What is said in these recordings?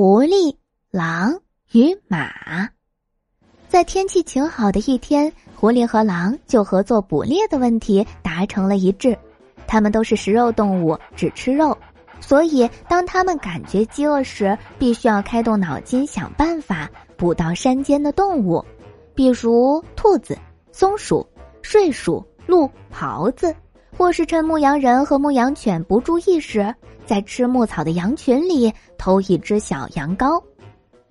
狐狸、狼与马，在天气晴好的一天，狐狸和狼就合作捕猎的问题达成了一致。它们都是食肉动物，只吃肉，所以当它们感觉饥饿时，必须要开动脑筋想办法捕到山间的动物，比如兔子、松鼠、睡鼠、鹿、狍子，或是趁牧羊人和牧羊犬不注意时。在吃牧草的羊群里偷一只小羊羔，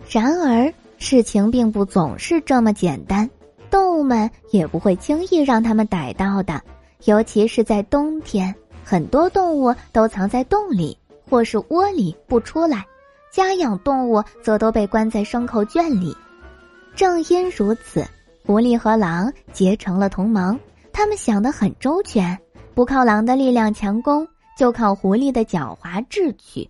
然而事情并不总是这么简单，动物们也不会轻易让他们逮到的，尤其是在冬天，很多动物都藏在洞里或是窝里不出来，家养动物则都被关在牲口圈里。正因如此，狐狸和狼结成了同盟，他们想得很周全，不靠狼的力量强攻。就靠狐狸的狡猾智取。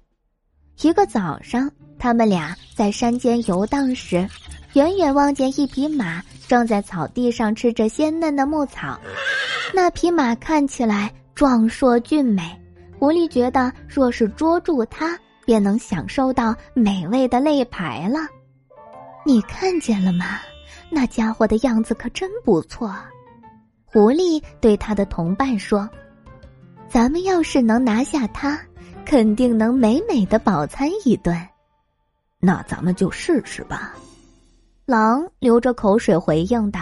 一个早上，他们俩在山间游荡时，远远望见一匹马正在草地上吃着鲜嫩的牧草。那匹马看起来壮硕俊美，狐狸觉得若是捉住它，便能享受到美味的肋排了。你看见了吗？那家伙的样子可真不错。狐狸对他的同伴说。咱们要是能拿下它，肯定能美美的饱餐一顿。那咱们就试试吧。狼流着口水回应道：“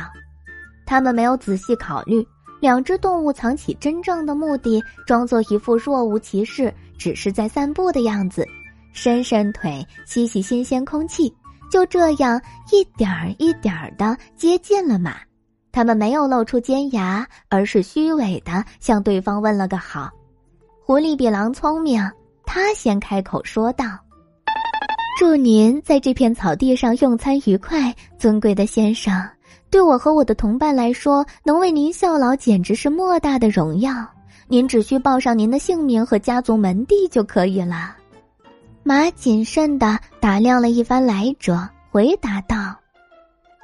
他们没有仔细考虑，两只动物藏起真正的目的，装作一副若无其事，只是在散步的样子，伸伸腿，吸吸新鲜空气，就这样一点儿一点儿的接近了马。”他们没有露出尖牙，而是虚伪的向对方问了个好。狐狸比狼聪明，他先开口说道：“祝您在这片草地上用餐愉快，尊贵的先生。对我和我的同伴来说，能为您效劳简直是莫大的荣耀。您只需报上您的姓名和家族门第就可以了。”马谨慎的打量了一番来者，回答道。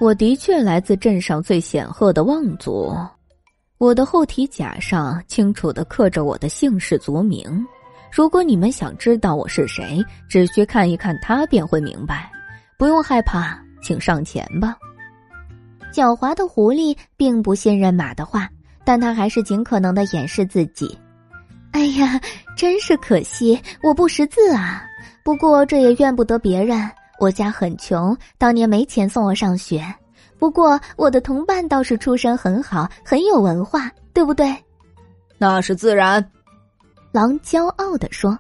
我的确来自镇上最显赫的望族，我的后蹄甲上清楚的刻着我的姓氏族名。如果你们想知道我是谁，只需看一看他便会明白。不用害怕，请上前吧。狡猾的狐狸并不信任马的话，但他还是尽可能的掩饰自己。哎呀，真是可惜，我不识字啊。不过这也怨不得别人。我家很穷，当年没钱送我上学。不过我的同伴倒是出身很好，很有文化，对不对？那是自然。狼骄傲地说。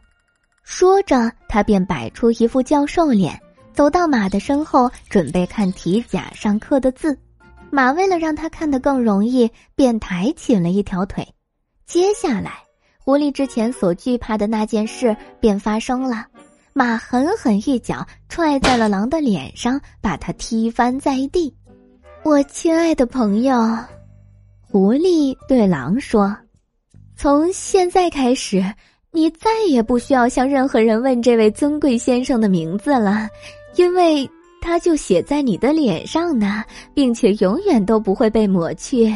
说着，他便摆出一副教授脸，走到马的身后，准备看蹄甲上刻的字。马为了让他看得更容易，便抬起了一条腿。接下来，狐狸之前所惧怕的那件事便发生了。马狠狠一脚踹在了狼的脸上，把他踢翻在地。我亲爱的朋友，狐狸对狼说：“从现在开始，你再也不需要向任何人问这位尊贵先生的名字了，因为他就写在你的脸上呢，并且永远都不会被抹去。”